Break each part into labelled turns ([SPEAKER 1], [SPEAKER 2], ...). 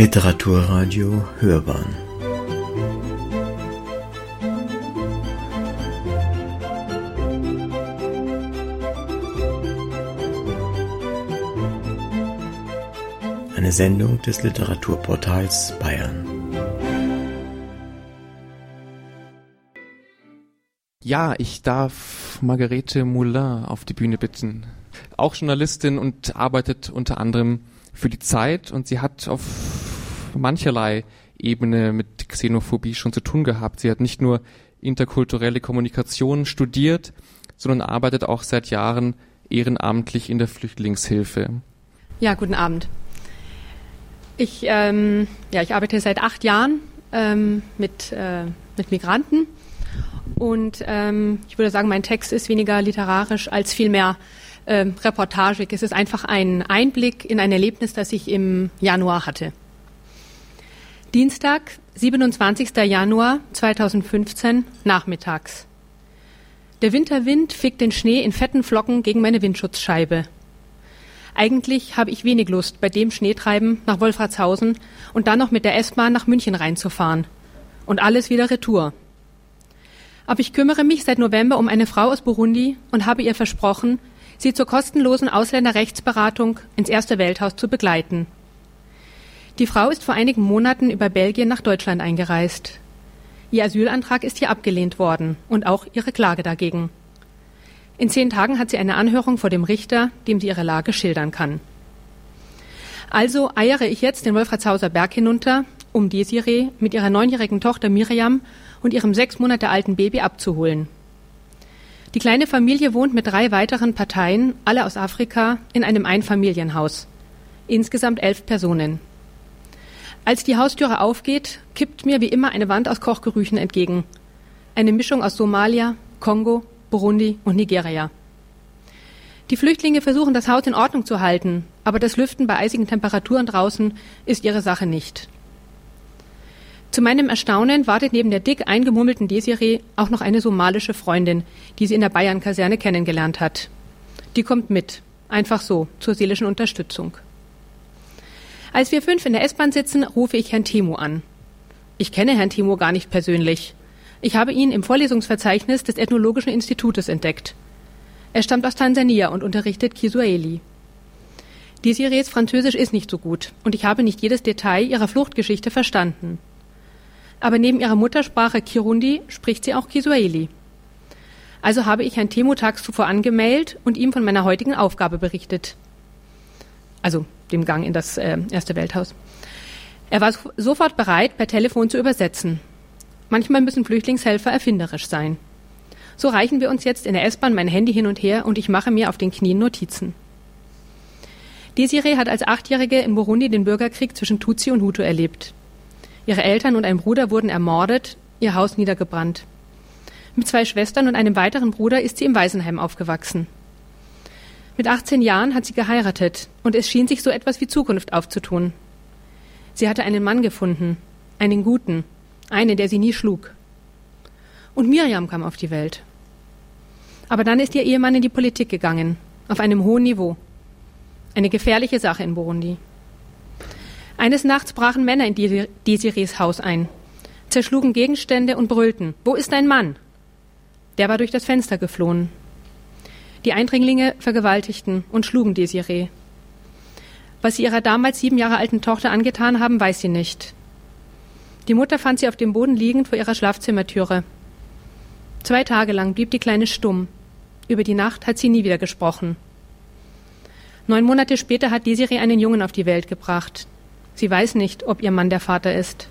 [SPEAKER 1] Literaturradio Hörbahn Eine Sendung des Literaturportals Bayern.
[SPEAKER 2] Ja, ich darf Margarete Moulin auf die Bühne bitten. Auch Journalistin und arbeitet unter anderem für die Zeit und sie hat auf mancherlei Ebene mit Xenophobie schon zu tun gehabt. Sie hat nicht nur interkulturelle Kommunikation studiert, sondern arbeitet auch seit Jahren ehrenamtlich in der Flüchtlingshilfe.
[SPEAKER 3] Ja, guten Abend. Ich, ähm, ja, ich arbeite seit acht Jahren ähm, mit, äh, mit Migranten und ähm, ich würde sagen, mein Text ist weniger literarisch als vielmehr äh, reportagig. Es ist einfach ein Einblick in ein Erlebnis, das ich im Januar hatte. Dienstag, 27. Januar 2015, nachmittags. Der Winterwind fickt den Schnee in fetten Flocken gegen meine Windschutzscheibe. Eigentlich habe ich wenig Lust, bei dem Schneetreiben nach Wolfratshausen und dann noch mit der S-Bahn nach München reinzufahren. Und alles wieder Retour. Aber ich kümmere mich seit November um eine Frau aus Burundi und habe ihr versprochen, sie zur kostenlosen Ausländerrechtsberatung ins Erste Welthaus zu begleiten. Die Frau ist vor einigen Monaten über Belgien nach Deutschland eingereist. Ihr Asylantrag ist hier abgelehnt worden und auch ihre Klage dagegen. In zehn Tagen hat sie eine Anhörung vor dem Richter, dem sie ihre Lage schildern kann. Also eiere ich jetzt den Wolfratshauser Berg hinunter, um Desiree mit ihrer neunjährigen Tochter Miriam und ihrem sechs Monate alten Baby abzuholen. Die kleine Familie wohnt mit drei weiteren Parteien, alle aus Afrika, in einem Einfamilienhaus. Insgesamt elf Personen. Als die Haustüre aufgeht, kippt mir wie immer eine Wand aus Kochgerüchen entgegen. Eine Mischung aus Somalia, Kongo, Burundi und Nigeria. Die Flüchtlinge versuchen, das Haus in Ordnung zu halten, aber das Lüften bei eisigen Temperaturen draußen ist ihre Sache nicht. Zu meinem Erstaunen wartet neben der dick eingemummelten Desiree auch noch eine somalische Freundin, die sie in der Bayern-Kaserne kennengelernt hat. Die kommt mit, einfach so, zur seelischen Unterstützung. Als wir fünf in der S-Bahn sitzen, rufe ich Herrn Timo an. Ich kenne Herrn Timo gar nicht persönlich. Ich habe ihn im Vorlesungsverzeichnis des Ethnologischen Institutes entdeckt. Er stammt aus Tansania und unterrichtet Kiswahili. Desirees Französisch ist nicht so gut und ich habe nicht jedes Detail ihrer Fluchtgeschichte verstanden aber neben ihrer Muttersprache Kirundi spricht sie auch Kiswahili. Also habe ich Herrn Temo tags zuvor angemeldet und ihm von meiner heutigen Aufgabe berichtet. Also dem Gang in das äh, Erste Welthaus. Er war sofort bereit, per Telefon zu übersetzen. Manchmal müssen Flüchtlingshelfer erfinderisch sein. So reichen wir uns jetzt in der S-Bahn mein Handy hin und her und ich mache mir auf den Knien Notizen. Desiree hat als Achtjährige in Burundi den Bürgerkrieg zwischen Tutsi und Hutu erlebt. Ihre Eltern und ein Bruder wurden ermordet, ihr Haus niedergebrannt. Mit zwei Schwestern und einem weiteren Bruder ist sie im Waisenheim aufgewachsen. Mit 18 Jahren hat sie geheiratet und es schien sich so etwas wie Zukunft aufzutun. Sie hatte einen Mann gefunden, einen guten, einen, der sie nie schlug. Und Miriam kam auf die Welt. Aber dann ist ihr Ehemann in die Politik gegangen, auf einem hohen Niveau. Eine gefährliche Sache in Burundi. Eines Nachts brachen Männer in Desirees Haus ein, zerschlugen Gegenstände und brüllten, wo ist dein Mann? Der war durch das Fenster geflohen. Die Eindringlinge vergewaltigten und schlugen Desiree. Was sie ihrer damals sieben Jahre alten Tochter angetan haben, weiß sie nicht. Die Mutter fand sie auf dem Boden liegend vor ihrer Schlafzimmertüre. Zwei Tage lang blieb die Kleine stumm. Über die Nacht hat sie nie wieder gesprochen. Neun Monate später hat Desiree einen Jungen auf die Welt gebracht, Sie weiß nicht, ob ihr Mann der Vater ist.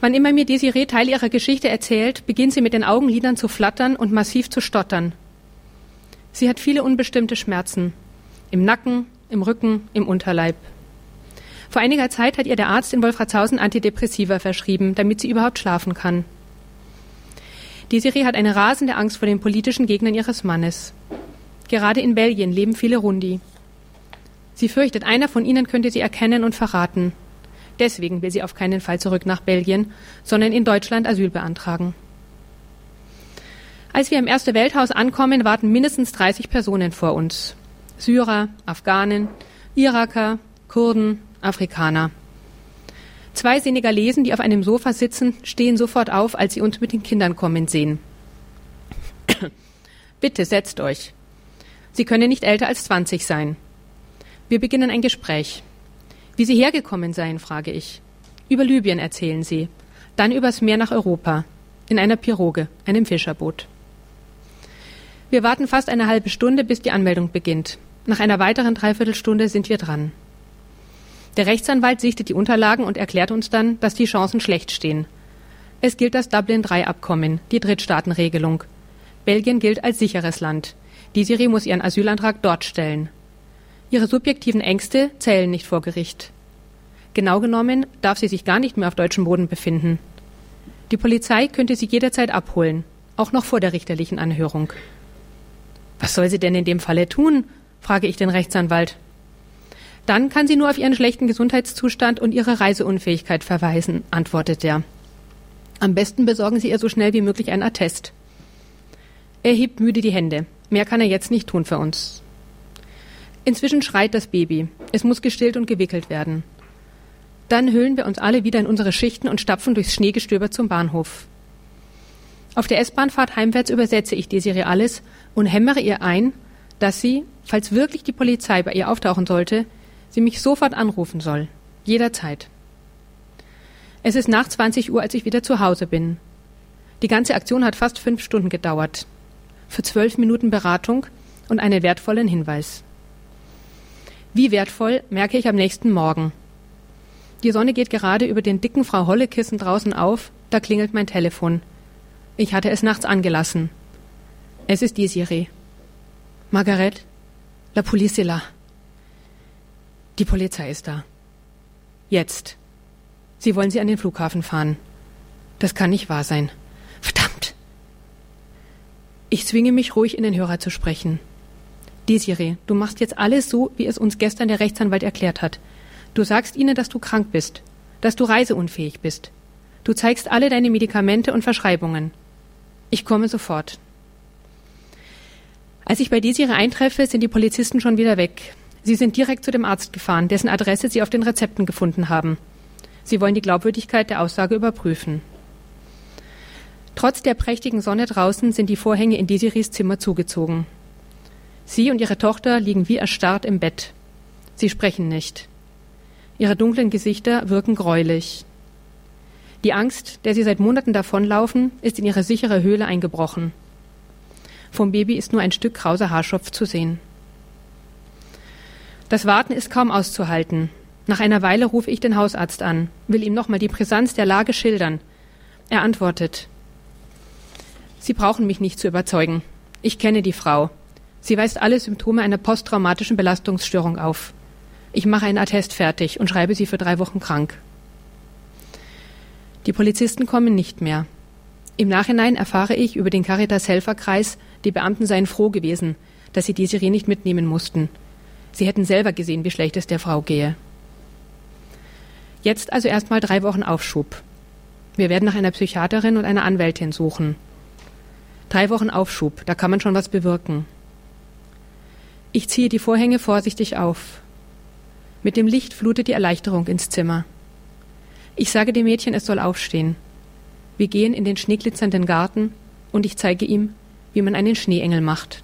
[SPEAKER 3] Wann immer mir Desiree Teil ihrer Geschichte erzählt, beginnt sie mit den Augenlidern zu flattern und massiv zu stottern. Sie hat viele unbestimmte Schmerzen. Im Nacken, im Rücken, im Unterleib. Vor einiger Zeit hat ihr der Arzt in Wolfratshausen Antidepressiva verschrieben, damit sie überhaupt schlafen kann. Desiree hat eine rasende Angst vor den politischen Gegnern ihres Mannes. Gerade in Belgien leben viele Rundi. Sie fürchtet, einer von ihnen könnte sie erkennen und verraten. Deswegen will sie auf keinen Fall zurück nach Belgien, sondern in Deutschland Asyl beantragen. Als wir im Erste Welthaus ankommen, warten mindestens 30 Personen vor uns. Syrer, Afghanen, Iraker, Kurden, Afrikaner. Zwei Senegalesen, die auf einem Sofa sitzen, stehen sofort auf, als sie uns mit den Kindern kommen sehen. Bitte setzt euch. Sie können nicht älter als 20 sein. Wir beginnen ein Gespräch. Wie Sie hergekommen seien, frage ich. Über Libyen erzählen Sie. Dann übers Meer nach Europa. In einer Piroge, einem Fischerboot. Wir warten fast eine halbe Stunde, bis die Anmeldung beginnt. Nach einer weiteren Dreiviertelstunde sind wir dran. Der Rechtsanwalt sichtet die Unterlagen und erklärt uns dann, dass die Chancen schlecht stehen. Es gilt das Dublin III-Abkommen, die Drittstaatenregelung. Belgien gilt als sicheres Land. Die Siri muss ihren Asylantrag dort stellen. Ihre subjektiven Ängste zählen nicht vor Gericht. Genau genommen darf sie sich gar nicht mehr auf deutschem Boden befinden. Die Polizei könnte sie jederzeit abholen, auch noch vor der richterlichen Anhörung. Was soll sie denn in dem Falle tun? frage ich den Rechtsanwalt. Dann kann sie nur auf ihren schlechten Gesundheitszustand und ihre Reiseunfähigkeit verweisen, antwortet er. Am besten besorgen Sie ihr so schnell wie möglich einen Attest. Er hebt müde die Hände. Mehr kann er jetzt nicht tun für uns. Inzwischen schreit das Baby. Es muss gestillt und gewickelt werden. Dann hüllen wir uns alle wieder in unsere Schichten und stapfen durchs Schneegestöber zum Bahnhof. Auf der S-Bahnfahrt heimwärts übersetze ich Desiree alles und hämmere ihr ein, dass sie, falls wirklich die Polizei bei ihr auftauchen sollte, sie mich sofort anrufen soll. Jederzeit. Es ist nach 20 Uhr, als ich wieder zu Hause bin. Die ganze Aktion hat fast fünf Stunden gedauert. Für zwölf Minuten Beratung und einen wertvollen Hinweis. Wie wertvoll merke ich am nächsten Morgen. Die Sonne geht gerade über den dicken Frau Holle-Kissen draußen auf, da klingelt mein Telefon. Ich hatte es nachts angelassen. Es ist Desiree. Margaret, la police est là. Die Polizei ist da. Jetzt. Sie wollen sie an den Flughafen fahren. Das kann nicht wahr sein. Verdammt. Ich zwinge mich ruhig in den Hörer zu sprechen. Desiree, du machst jetzt alles so, wie es uns gestern der Rechtsanwalt erklärt hat. Du sagst ihnen, dass du krank bist, dass du reiseunfähig bist. Du zeigst alle deine Medikamente und Verschreibungen. Ich komme sofort. Als ich bei Desiree eintreffe, sind die Polizisten schon wieder weg. Sie sind direkt zu dem Arzt gefahren, dessen Adresse sie auf den Rezepten gefunden haben. Sie wollen die Glaubwürdigkeit der Aussage überprüfen. Trotz der prächtigen Sonne draußen sind die Vorhänge in Desirees Zimmer zugezogen. Sie und ihre Tochter liegen wie erstarrt im Bett. Sie sprechen nicht. Ihre dunklen Gesichter wirken greulich. Die Angst, der sie seit Monaten davonlaufen, ist in ihre sichere Höhle eingebrochen. Vom Baby ist nur ein Stück krauser Haarschopf zu sehen. Das Warten ist kaum auszuhalten. Nach einer Weile rufe ich den Hausarzt an, will ihm nochmal die Brisanz der Lage schildern. Er antwortet Sie brauchen mich nicht zu überzeugen. Ich kenne die Frau. Sie weist alle Symptome einer posttraumatischen Belastungsstörung auf. Ich mache einen Attest fertig und schreibe sie für drei Wochen krank. Die Polizisten kommen nicht mehr. Im Nachhinein erfahre ich über den Caritas-Helferkreis, die Beamten seien froh gewesen, dass sie die Serie nicht mitnehmen mussten. Sie hätten selber gesehen, wie schlecht es der Frau gehe. Jetzt also erstmal drei Wochen Aufschub. Wir werden nach einer Psychiaterin und einer Anwältin suchen. Drei Wochen Aufschub, da kann man schon was bewirken. Ich ziehe die Vorhänge vorsichtig auf. Mit dem Licht flutet die Erleichterung ins Zimmer. Ich sage dem Mädchen, es soll aufstehen. Wir gehen in den schneeglitzernden Garten und ich zeige ihm, wie man einen Schneeengel macht.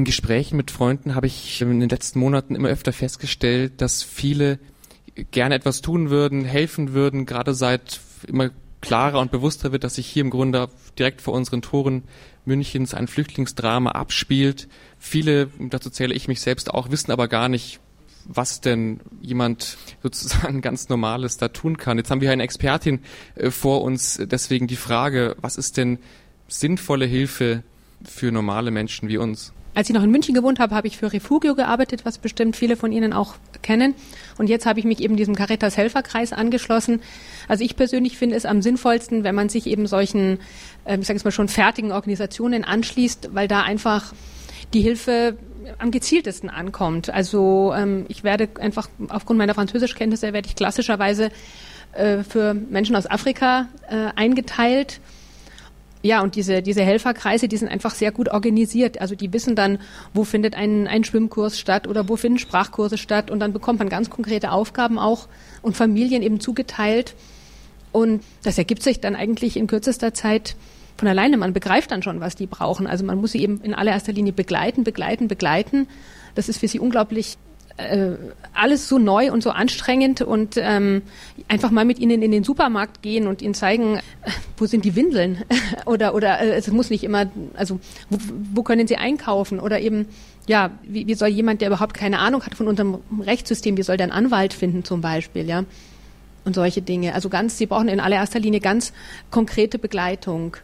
[SPEAKER 2] In Gesprächen mit Freunden habe ich in den letzten Monaten immer öfter festgestellt, dass viele gerne etwas tun würden, helfen würden, gerade seit immer klarer und bewusster wird, dass sich hier im Grunde direkt vor unseren Toren Münchens ein Flüchtlingsdrama abspielt. Viele, dazu zähle ich mich selbst auch, wissen aber gar nicht, was denn jemand sozusagen ganz Normales da tun kann. Jetzt haben wir eine Expertin äh, vor uns, deswegen die Frage, was ist denn sinnvolle Hilfe für normale Menschen wie uns?
[SPEAKER 3] Als ich noch in München gewohnt habe, habe ich für Refugio gearbeitet, was bestimmt viele von Ihnen auch kennen. Und jetzt habe ich mich eben diesem Caritas Helferkreis angeschlossen. Also ich persönlich finde es am sinnvollsten, wenn man sich eben solchen, äh, ich sage es mal schon fertigen Organisationen anschließt, weil da einfach die Hilfe am gezieltesten ankommt. Also ähm, ich werde einfach aufgrund meiner Französischkenntnisse werde ich klassischerweise äh, für Menschen aus Afrika äh, eingeteilt. Ja, und diese, diese Helferkreise, die sind einfach sehr gut organisiert. Also die wissen dann, wo findet ein, ein Schwimmkurs statt oder wo finden Sprachkurse statt. Und dann bekommt man ganz konkrete Aufgaben auch und Familien eben zugeteilt. Und das ergibt sich dann eigentlich in kürzester Zeit von alleine. Man begreift dann schon, was die brauchen. Also man muss sie eben in allererster Linie begleiten, begleiten, begleiten. Das ist für sie unglaublich äh, alles so neu und so anstrengend und ähm, einfach mal mit ihnen in den Supermarkt gehen und ihnen zeigen, äh, wo sind die Windeln oder oder äh, es muss nicht immer, also wo, wo können sie einkaufen oder eben ja, wie, wie soll jemand, der überhaupt keine Ahnung hat von unserem Rechtssystem, wie soll der einen Anwalt finden zum Beispiel, ja und solche Dinge. Also ganz, sie brauchen in allererster Linie ganz konkrete Begleitung.